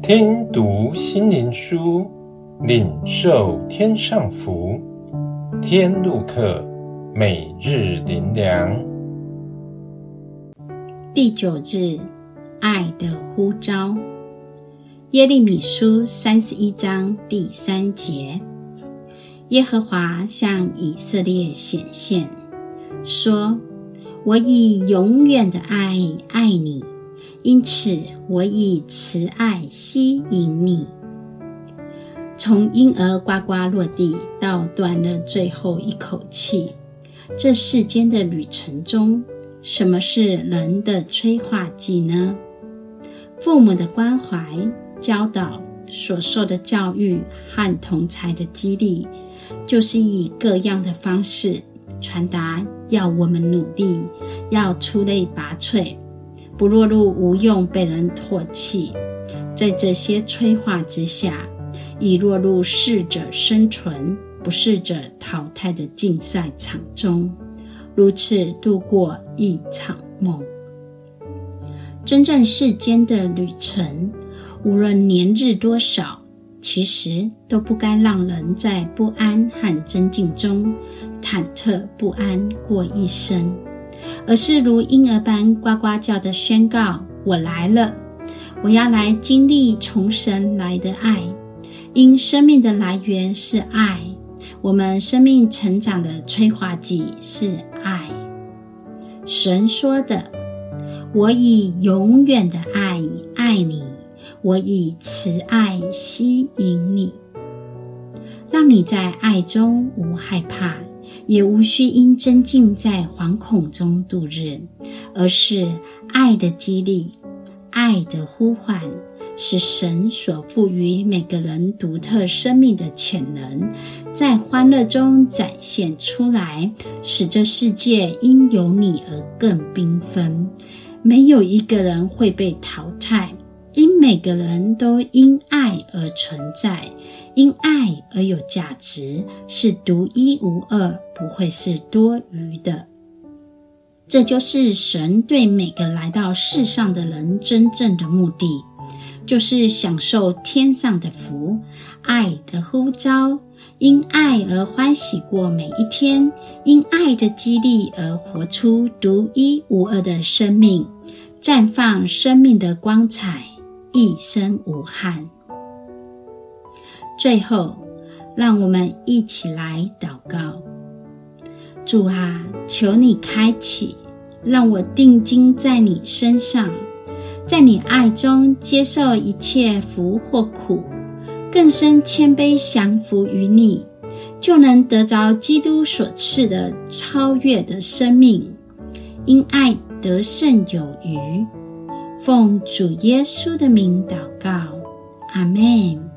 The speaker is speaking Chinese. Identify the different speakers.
Speaker 1: 听读心灵书，领受天上福。天路客，每日灵粮。
Speaker 2: 第九日，爱的呼召。耶利米书三十一章第三节：耶和华向以色列显现，说：“我以永远的爱爱你。”因此，我以慈爱吸引你。从婴儿呱呱落地到断了最后一口气，这世间的旅程中，什么是人的催化剂呢？父母的关怀、教导、所受的教育和同侪的激励，就是以各样的方式传达，要我们努力，要出类拔萃。不落入无用，被人唾弃，在这些催化之下，已落入适者生存、不适者淘汰的竞赛场中，如此度过一场梦。真正世间的旅程，无论年日多少，其实都不该让人在不安和争竞中忐忑不安过一生。而是如婴儿般呱呱叫的宣告：“我来了，我要来经历从神来的爱。因生命的来源是爱，我们生命成长的催化剂是爱。神说的：‘我以永远的爱爱你，我以慈爱吸引你，让你在爱中无害怕。’”也无需因争竞在惶恐中度日，而是爱的激励、爱的呼唤，是神所赋予每个人独特生命的潜能，在欢乐中展现出来，使这世界因有你而更缤纷。没有一个人会被淘汰，因每个人都因爱而存在。因爱而有价值，是独一无二，不会是多余的。这就是神对每个来到世上的人真正的目的，就是享受天上的福，爱的呼召，因爱而欢喜过每一天，因爱的激励而活出独一无二的生命，绽放生命的光彩，一生无憾。最后，让我们一起来祷告：主啊，求你开启，让我定睛在你身上，在你爱中接受一切福或苦，更深谦卑降服于你，就能得着基督所赐的超越的生命，因爱得胜有余。奉主耶稣的名祷告，阿门。